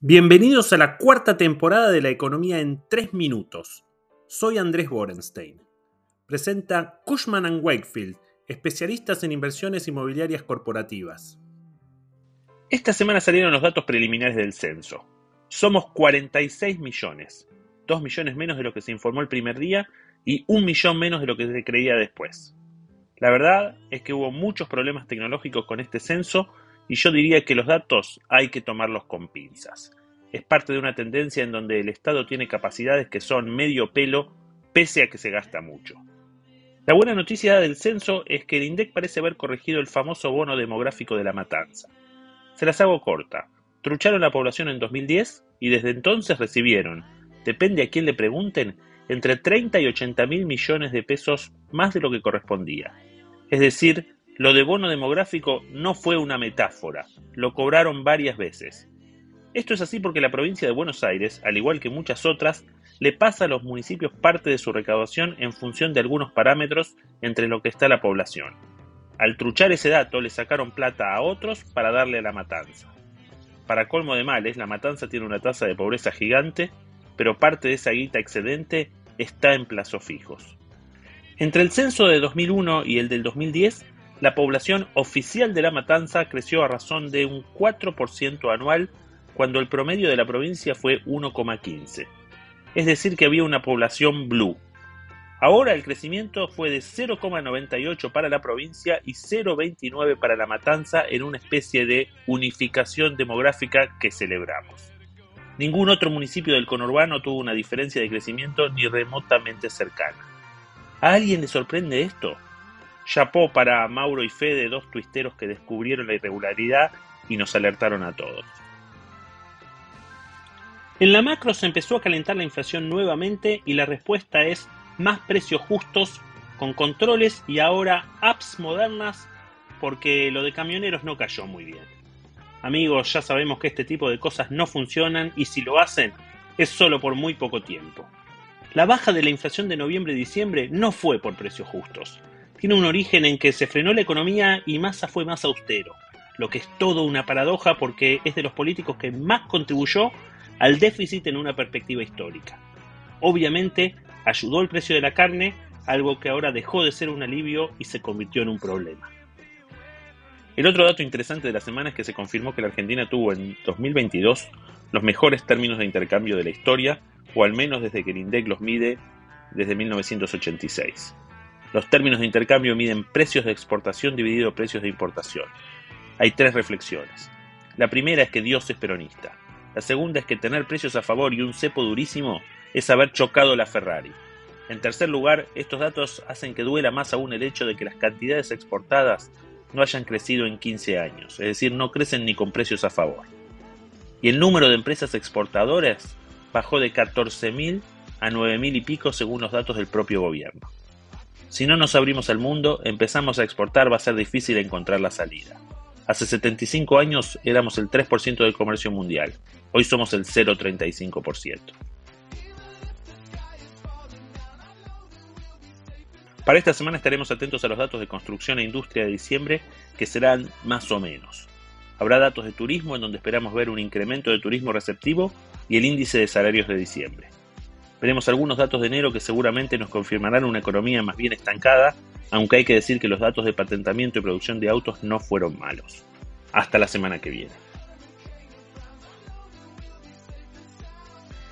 Bienvenidos a la cuarta temporada de La Economía en 3 Minutos. Soy Andrés Borenstein. Presenta Cushman ⁇ Wakefield, especialistas en inversiones inmobiliarias corporativas. Esta semana salieron los datos preliminares del censo. Somos 46 millones, 2 millones menos de lo que se informó el primer día y un millón menos de lo que se creía después. La verdad es que hubo muchos problemas tecnológicos con este censo y yo diría que los datos hay que tomarlos con pinzas. Es parte de una tendencia en donde el Estado tiene capacidades que son medio pelo pese a que se gasta mucho. La buena noticia del censo es que el INDEC parece haber corregido el famoso bono demográfico de la matanza. Se las hago corta. Trucharon la población en 2010 y desde entonces recibieron, depende a quién le pregunten, entre 30 y 80 mil millones de pesos más de lo que correspondía. Es decir, lo de bono demográfico no fue una metáfora, lo cobraron varias veces. Esto es así porque la provincia de Buenos Aires, al igual que muchas otras, le pasa a los municipios parte de su recaudación en función de algunos parámetros entre lo que está la población. Al truchar ese dato le sacaron plata a otros para darle a la matanza. Para colmo de males, la matanza tiene una tasa de pobreza gigante, pero parte de esa guita excedente está en plazos fijos. Entre el censo de 2001 y el del 2010, la población oficial de La Matanza creció a razón de un 4% anual cuando el promedio de la provincia fue 1,15. Es decir, que había una población blue. Ahora el crecimiento fue de 0,98 para la provincia y 0,29 para La Matanza en una especie de unificación demográfica que celebramos. Ningún otro municipio del conurbano tuvo una diferencia de crecimiento ni remotamente cercana. ¿A alguien le sorprende esto? Chapó para Mauro y Fede, dos tuisteros que descubrieron la irregularidad y nos alertaron a todos. En la macro se empezó a calentar la inflación nuevamente y la respuesta es más precios justos, con controles y ahora apps modernas porque lo de camioneros no cayó muy bien. Amigos, ya sabemos que este tipo de cosas no funcionan y si lo hacen es solo por muy poco tiempo. La baja de la inflación de noviembre y diciembre no fue por precios justos, tiene un origen en que se frenó la economía y Massa fue más austero, lo que es todo una paradoja porque es de los políticos que más contribuyó al déficit en una perspectiva histórica. Obviamente ayudó el precio de la carne, algo que ahora dejó de ser un alivio y se convirtió en un problema. El otro dato interesante de la semana es que se confirmó que la Argentina tuvo en 2022 los mejores términos de intercambio de la historia, o al menos desde que el INDEC los mide desde 1986. Los términos de intercambio miden precios de exportación dividido precios de importación. Hay tres reflexiones. La primera es que Dios es peronista. La segunda es que tener precios a favor y un cepo durísimo es haber chocado la Ferrari. En tercer lugar, estos datos hacen que duela más aún el hecho de que las cantidades exportadas no hayan crecido en 15 años, es decir, no crecen ni con precios a favor. Y el número de empresas exportadoras bajó de 14.000 a 9.000 y pico según los datos del propio gobierno. Si no nos abrimos al mundo, empezamos a exportar, va a ser difícil encontrar la salida. Hace 75 años éramos el 3% del comercio mundial, hoy somos el 0,35%. Para esta semana estaremos atentos a los datos de construcción e industria de diciembre, que serán más o menos. Habrá datos de turismo en donde esperamos ver un incremento de turismo receptivo y el índice de salarios de diciembre. Veremos algunos datos de enero que seguramente nos confirmarán una economía más bien estancada, aunque hay que decir que los datos de patentamiento y producción de autos no fueron malos. Hasta la semana que viene.